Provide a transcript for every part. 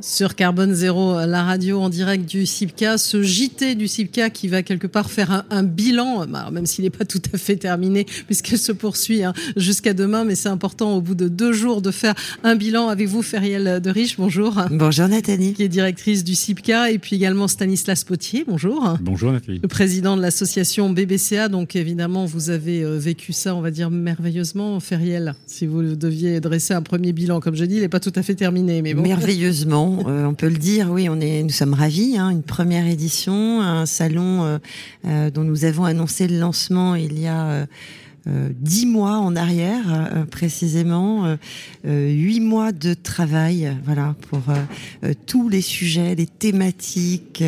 Sur Carbone Zéro, la radio en direct du CIPCA, ce JT du CIPCA qui va quelque part faire un, bilan, bah, même s'il n'est pas tout à fait terminé, puisqu'elle se poursuit hein, jusqu'à demain, mais c'est important au bout de deux jours de faire un bilan avec vous, Feriel de Riche, bonjour. Bonjour Nathalie. Qui est directrice du CIPCA, et puis également Stanislas Potier, bonjour. Bonjour Nathalie. Le président de l'association BBCA, donc évidemment vous avez euh, vécu ça, on va dire merveilleusement, Feriel, si vous deviez dresser un premier bilan, comme je dis, il n'est pas tout à fait terminé, mais bon. Merveilleusement. Euh, on peut le dire, oui, on est, nous sommes ravis. Hein, une première édition, un salon euh, euh, dont nous avons annoncé le lancement il y a dix mois en arrière, précisément, huit mois de travail, voilà, pour tous les sujets, les thématiques,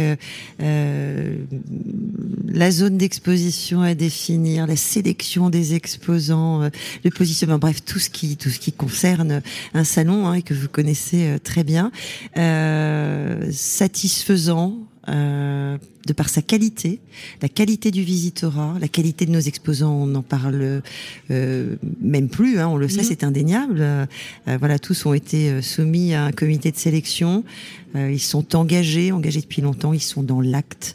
la zone d'exposition à définir, la sélection des exposants, le positionnement, bref, tout ce qui, tout ce qui concerne un salon hein, et que vous connaissez très bien. Euh, satisfaisant euh, de par sa qualité, la qualité du visitorat, la qualité de nos exposants, on n'en parle euh, même plus, hein, on le sait, mhm. c'est indéniable. Euh, voilà, tous ont été soumis à un comité de sélection. Ils sont engagés, engagés depuis longtemps. Ils sont dans l'acte.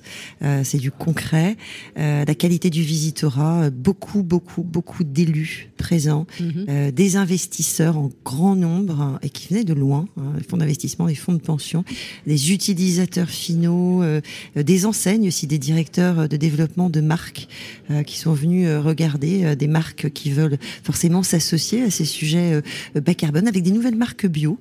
c'est du concret. la qualité du visitorat, beaucoup, beaucoup, beaucoup d'élus présents, mhm. des investisseurs en grand nombre hein, et qui venaient de loin, hein, les fonds d'investissement, les fonds de pension, des utilisateurs finaux, des enseignants aussi des directeurs de développement de marques euh, qui sont venus euh, regarder euh, des marques qui veulent forcément s'associer à ces sujets bas carbone avec des nouvelles marques bio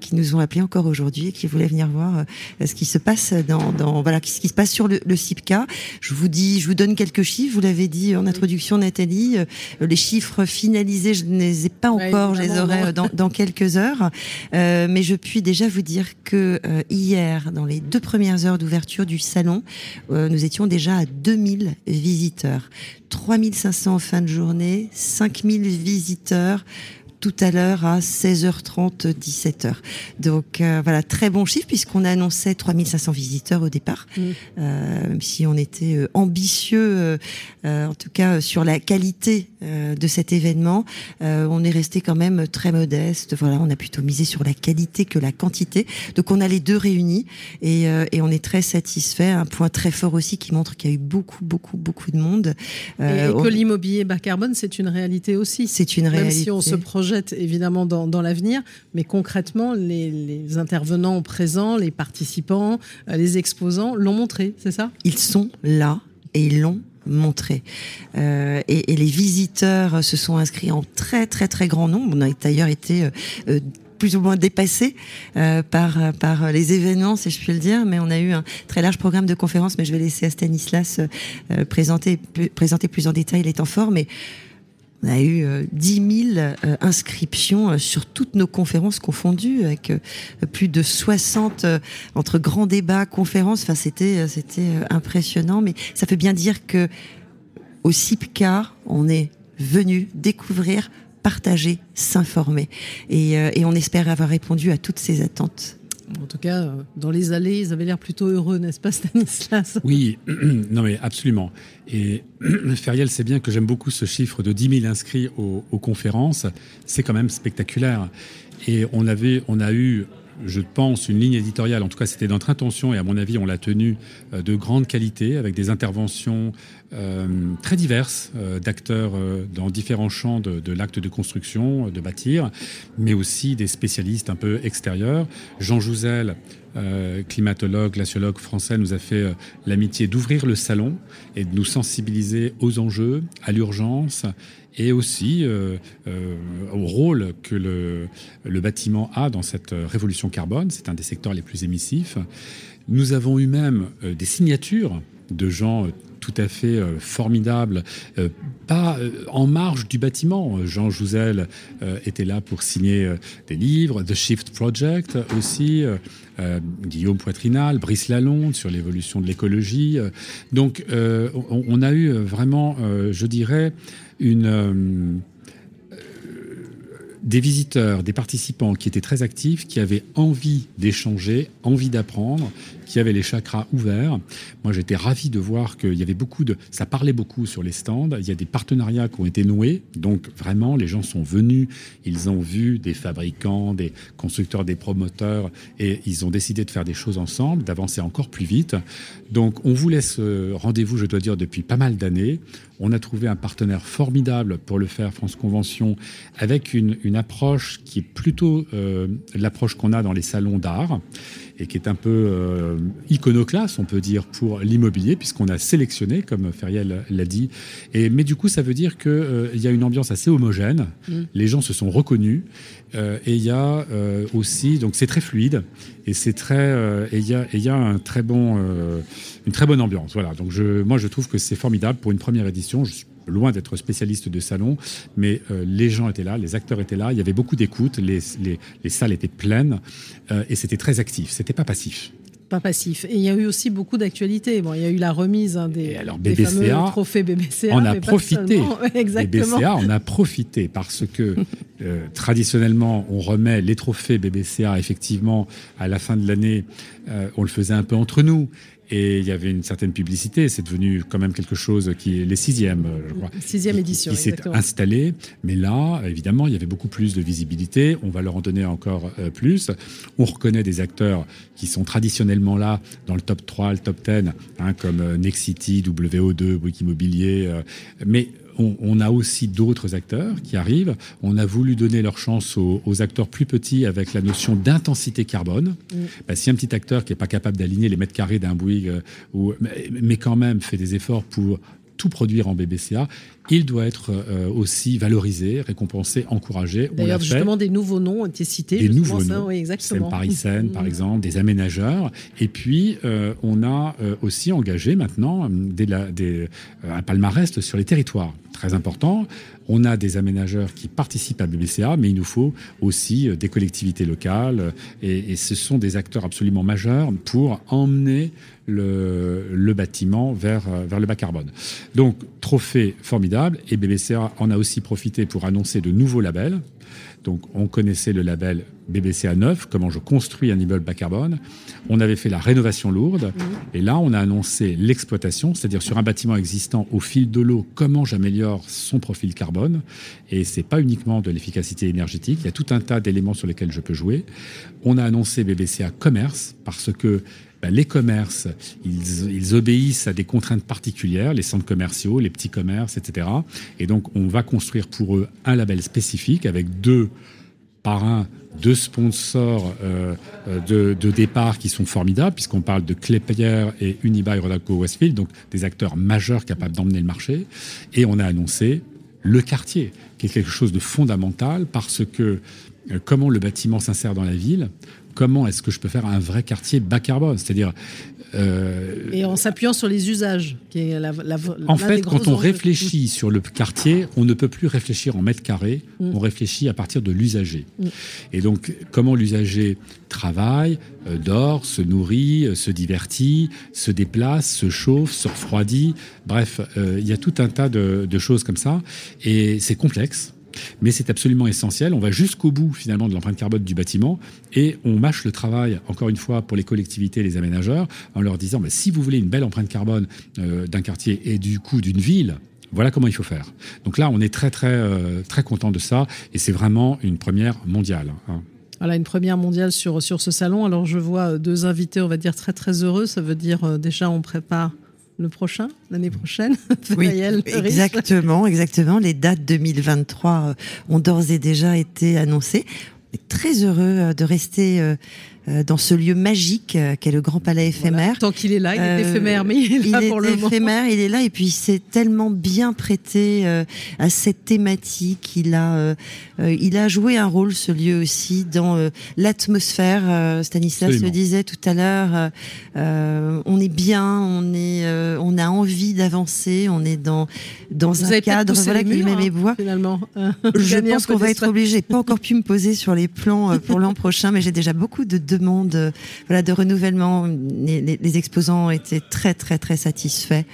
qui nous ont appelés encore aujourd'hui et qui voulaient venir voir ce qui se passe dans, dans voilà ce qui se passe sur le, le CIPCA. Je vous dis, je vous donne quelques chiffres. Vous l'avez dit en introduction, Nathalie. Les chiffres finalisés, je ne les ai pas encore. je les aurai dans, dans quelques heures. mais je puis déjà vous dire que hier, dans les deux premières heures d'ouverture du salon, euh, nous étions déjà à 2000 visiteurs. 3500 en fin de journée, 5000 visiteurs tout à l'heure à 16h30, 17h. Donc euh, voilà, très bon chiffre puisqu'on annonçait 3500 visiteurs au départ, mm. euh, même si on était euh, ambitieux, en tout cas sur la qualité de cet événement, on est resté quand même très modeste. Voilà, on a plutôt misé sur la qualité que la quantité. Donc on a les deux réunis et, et on est très satisfait. Un point très fort aussi qui montre qu'il y a eu beaucoup, beaucoup, beaucoup de monde. et, que l'immobilier bas carbone, c'est une réalité aussi. C'est une réalité. Même si on se projette évidemment dans, l'avenir, mais concrètement, les, intervenants présents, les participants, euh, les exposants l'ont montré, c'est ça? Ils sont là et ils l'ont montré. Euh, et, les visiteurs se sont inscrits en très très très grand nombre. On a d'ailleurs été euh, plus ou moins dépassés par par les événements, si je puis le dire. Mais on a eu un très large programme de conférences. Mais je vais laisser à Stanislas présenter présenter plus en détail les temps forts. Mais on a eu 10 euh, 000 euh, inscriptions euh, sur toutes nos conférences confondues, avec plus de 60 entre grands débats, conférences. Enfin, c'était c'était impressionnant, mais ça veut bien dire que au CIPCA, on est venu découvrir, partager, s'informer, et on espère avoir répondu à toutes ces attentes. En tout cas, dans les allées, ils avaient l'air plutôt heureux, n'est-ce pas, Stanislas? Oui, non mais absolument. Et Feriel sait bien que j'aime beaucoup ce chiffre de 10 000 inscrits aux, aux conférences. C'est quand même spectaculaire. Et on avait, on a eu je pense, une ligne éditoriale, en tout cas c'était notre intention et à mon avis on l'a tenue euh, de grande qualité avec des interventions euh, très diverses euh, d'acteurs dans différents champs de, l'acte de construction, de bâtir, mais aussi des spécialistes un peu extérieurs. Jean Jouzel, climatologue, glaciologue français, nous a fait l'amitié d'ouvrir le salon et de nous sensibiliser aux enjeux, à l'urgence et aussi euh, euh, au rôle que le, le, bâtiment a dans cette révolution carbone. C'est un des secteurs les plus émissifs. Nous avons eu même euh, des signatures de gens tout à fait formidables, pas en marge du bâtiment. Jean Jouzel était là pour signer des livres, The Shift Project aussi, Guillaume Poitrinal, Brice Lalonde sur l'évolution de l'écologie. donc on, a eu vraiment, je dirais, une, euh, des visiteurs, des participants qui étaient très actifs, qui avaient envie d'échanger, envie d'apprendre, qui avait les chakras ouverts. Moi, j'étais ravi de voir qu'il y avait beaucoup de, ça parlait beaucoup sur les stands. Il y a des partenariats qui ont été noués. Donc, vraiment, les gens sont venus, ils ont vu des fabricants, des constructeurs, des promoteurs, et ils ont décidé de faire des choses ensemble, d'avancer encore plus vite. Donc, on vous laisse rendez-vous, je dois dire, depuis pas mal d'années. On a trouvé un partenaire formidable pour le faire, France Convention, avec une, approche qui est plutôt euh, l'approche qu'on a dans les salons d'art et qui est un peu euh, iconoclaste, on peut dire, pour l'immobilier, puisqu'on a sélectionné, comme Feriel l'a dit. Et, mais du coup, ça veut dire qu'il euh, y a une ambiance assez homogène. Mm. Les gens se sont reconnus. Euh, et il y a aussi, donc c'est très fluide. Et c'est très, et il y a, y a un très bon, une très bonne ambiance. Voilà. Donc je, moi, je trouve que c'est formidable pour une première édition. Je suis loin d'être spécialiste de salon, mais euh, les gens étaient là, les acteurs étaient là, il y avait beaucoup d'écoute, les, les, salles étaient pleines euh, et c'était très actif, c'était pas passif pas passif. Et il y a eu aussi beaucoup d'actualités. Bon, il y a eu la remise hein, des, alors, fameux trophées BBCA. On a profité. Exactement. BBCA, on a profité parce que euh, traditionnellement, on remet les trophées BBCA effectivement à la fin de l'année. On le faisait un peu entre nous et il y avait une certaine publicité. C'est devenu quand même quelque chose qui est les sixièmes, je crois. Sixième édition. Qui, s'est installé. Mais là, évidemment, il y avait beaucoup plus de visibilité. On va leur en donner encore euh, plus. On reconnaît des acteurs qui sont traditionnellement là dans le top 3, le top 10, hein, comme euh, Nexity, WO2, Bouygues Immobilier. Euh, mais on, a aussi d'autres acteurs qui arrivent. On a voulu donner leur chance aux, acteurs plus petits avec la notion d'intensité carbone. Mm. Bah, si un petit acteur qui n'est pas capable d'aligner les mètres carrés d'un Bouygues, euh, ou, mais quand même fait des efforts pour tout produire en BBCA, il doit être euh, aussi valorisé, récompensé, encouragé. D'ailleurs, justement, des nouveaux noms ont été cités. Des nouveaux noms. Oui, exactement. Paris Seine, par mm. exemple, des aménageurs. Et puis, euh, on a euh, aussi engagé maintenant des, des, un palmarès sur les territoires. Très important. On a des aménageurs qui participent à BBCA, mais il nous faut aussi des collectivités locales. Et, et ce sont des acteurs absolument majeurs pour emmener le, bâtiment vers, vers le bas carbone. Donc, trophée formidable. Et BBCA en a aussi profité pour annoncer de nouveaux labels. Donc, on connaissait le label BBCA 9, comment je construis un immeuble bas carbone. On avait fait la rénovation lourde. Et là, on a annoncé l'exploitation, c'est-à-dire sur un bâtiment existant au fil de l'eau, comment j'améliore son profil carbone. Et c'est pas uniquement de l'efficacité énergétique. Il y a tout un tas d'éléments sur lesquels je peux jouer. On a annoncé BBCA commerce parce que ben, les commerces, ils, obéissent à des contraintes particulières, les centres commerciaux, les petits commerces, etc. Et donc, on va construire pour eux un label spécifique avec deux parrains, deux sponsors euh, de, départ qui sont formidables, puisqu'on parle de Clépier et Unibail Rodolfo Westfield, donc des acteurs majeurs capables d'emmener le marché. Et on a annoncé le quartier, qui est quelque chose de fondamental parce que euh, comment le bâtiment s'insère dans la ville, comment est-ce que je peux faire un vrai quartier bas carbone? C'est-à-dire. Euh, et en s'appuyant sur les usages, qui est la, En fait, quand on réfléchit sur le quartier, on ne peut plus réfléchir en mètres carrés, mm. on réfléchit à partir de l'usager. Mm. Et donc, comment l'usager travaille, euh, dort, se nourrit, euh, se divertit, se déplace, se chauffe, se refroidit. Bref, il y a tout un tas de, de choses comme ça. Et c'est complexe. Mais c'est absolument essentiel. On va jusqu'au bout finalement de l'empreinte carbone du bâtiment et on mâche le travail, encore une fois, pour les collectivités et les aménageurs, en leur disant bah, si vous voulez une belle empreinte carbone euh, d'un quartier et du coup d'une ville, voilà comment il faut faire. Donc là, on est très très euh, très content de ça et c'est vraiment une première mondiale. Hein. Voilà, une première mondiale sur, sur ce salon. Alors je vois deux invités, on va dire, très très heureux. Ça veut dire euh, déjà on prépare le prochain, l'année prochaine. Oui, exactement, exactement. Les dates 2023 euh, ont d'ores et déjà été annoncées. On est très heureux euh, de rester euh, euh, dans ce lieu magique euh, qu'est le Grand Palais éphémère. Tant qu'il est là, il est euh, éphémère, mais il est là pour le moment. Il est éphémère, il est là, et puis c'est tellement bien prêté à cette thématique. Il a, il a joué un rôle, ce lieu aussi, dans l'atmosphère. Stanislas le disait tout à l'heure. on est bien, on est, on a envie d'avancer, on est dans dans Vous un cadre voilà qui les bois. Finalement, je pense qu'on va être obligé. Pas encore pu me poser sur les plans pour l'an prochain, mais j'ai déjà beaucoup de demande voilà, de renouvellement. Les, exposants étaient très, très, très satisfaits.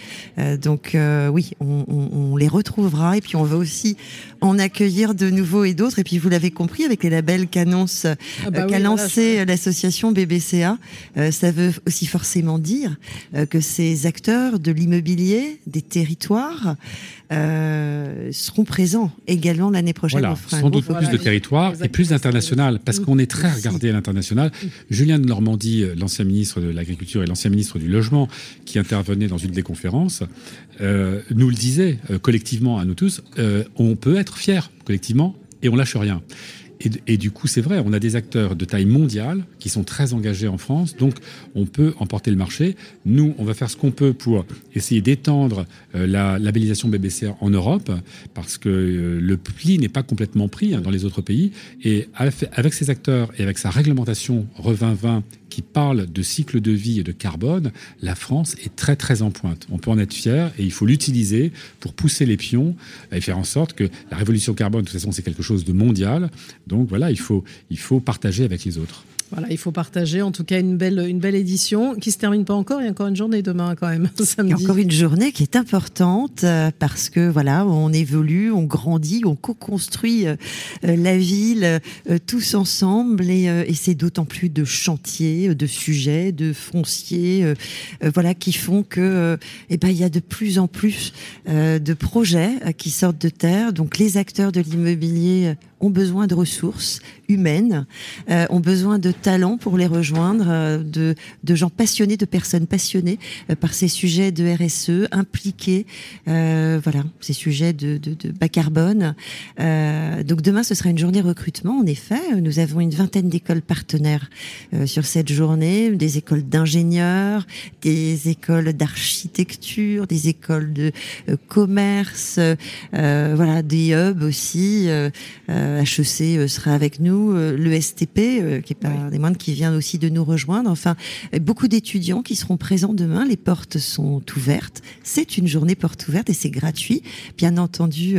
donc oui, on, on, les retrouvera. Et puis on veut aussi en accueillir de nouveaux et d'autres. Et puis vous l'avez compris, avec les labels qu'annonce, ah bah qu'a lancé l'association BBCA, ça veut aussi forcément dire que ces acteurs de l'immobilier, des territoires, euh, seront présents également l'année prochaine. Voilà, sans doute plus de territoires et plus d'international, parce qu'on est très regardé à l'international. Julien de Normandie, euh, l'ancien ministre de l'Agriculture et l'ancien ministre du Logement, qui intervenait dans une des conférences, euh, nous le disait collectivement à nous tous, on peut être fier collectivement et on lâche rien. Et, du coup, c'est vrai, on a des acteurs de taille mondiale qui sont très engagés en France, donc on peut emporter le marché. Nous, on va faire ce qu'on peut pour essayer d'étendre euh, la labellisation BBC en Europe, parce que euh, le pli n'est pas complètement pris hein, dans les autres pays. Et avec ces acteurs et avec sa réglementation Revin 20 qui parle de cycle de vie et de carbone, la France est très très en pointe. On peut en être fier et il faut l'utiliser pour pousser les pions et faire en sorte que la révolution carbone, de toute façon, c'est quelque chose de mondial. Donc voilà, il faut, il faut partager avec les autres. Voilà, il faut partager en tout cas une belle, une belle édition qui se termine pas encore. Il y a encore une journée demain quand même. Il y a encore une journée qui est importante euh, parce que voilà, on évolue, on grandit, on co-construit euh, euh, la ville tous ensemble et, et c'est d'autant plus de chantiers, de sujets, de fonciers, voilà, qui font que eh ben il y a de plus en plus de projets qui sortent de terre. Donc les acteurs de l'immobilier ont besoin de ressources humaines, euh, ont besoin de talents pour les rejoindre, euh, de, de, gens passionnés, de personnes passionnées euh, par ces sujets de RSE, impliqués, voilà, ces sujets de, de, de bas carbone. donc demain, ce sera une journée recrutement. En effet, nous avons une vingtaine d'écoles partenaires sur cette journée, des écoles d'ingénieurs, des écoles d'architecture, des écoles de commerce, voilà, des hubs aussi. HEC euh, sera avec nous, euh, le STP, euh, qui est pas des moindres, qui vient aussi de nous rejoindre. Enfin, beaucoup d'étudiants qui seront présents demain. Les portes sont ouvertes. C'est une journée porte ouverte et c'est gratuit, bien entendu,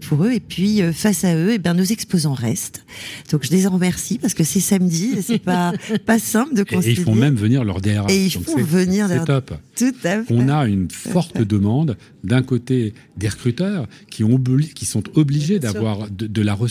pour eux. Et puis, face à eux, et eh bien, nos exposants restent. Donc, je les en remercie parce que c'est samedi et c'est pas, pas simple de concilier. Et ils font même venir leur DRH. Et ils font venir leur... top. Tout à fait. On a une forte demande d'un côté des recruteurs qui, ont qui sont obligés d'avoir de, de la ressource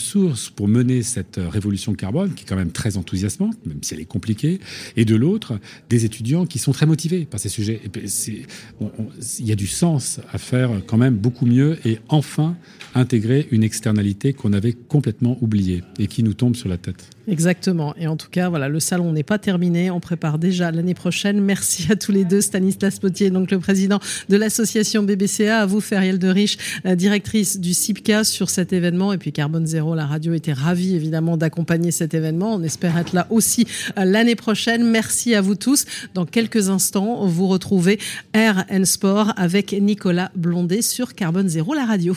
pour mener cette euh, révolution carbone, qui est quand même très enthousiasmante, même si elle est compliquée, et de l'autre, des étudiants qui sont très motivés par ces sujets. Il y a du sens à faire quand même beaucoup mieux et enfin intégrer une externalité qu'on avait complètement oubliée et qui nous tombe sur la tête. Exactement. Et en tout cas, voilà, le salon n'est pas terminé. On prépare déjà l'année prochaine. Merci à tous les deux. Stanislas Potier, donc le président de l'association BBCA, à vous, Feriel de Riche, directrice du CIPCA sur cet événement. Et puis Carbone Zéro, la radio était ravie évidemment d'accompagner cet événement. On espère être là aussi euh, l'année prochaine. Merci à vous tous. Dans quelques instants, vous retrouvez Air and Sport avec Nicolas Blondet sur Carbone Zéro, la radio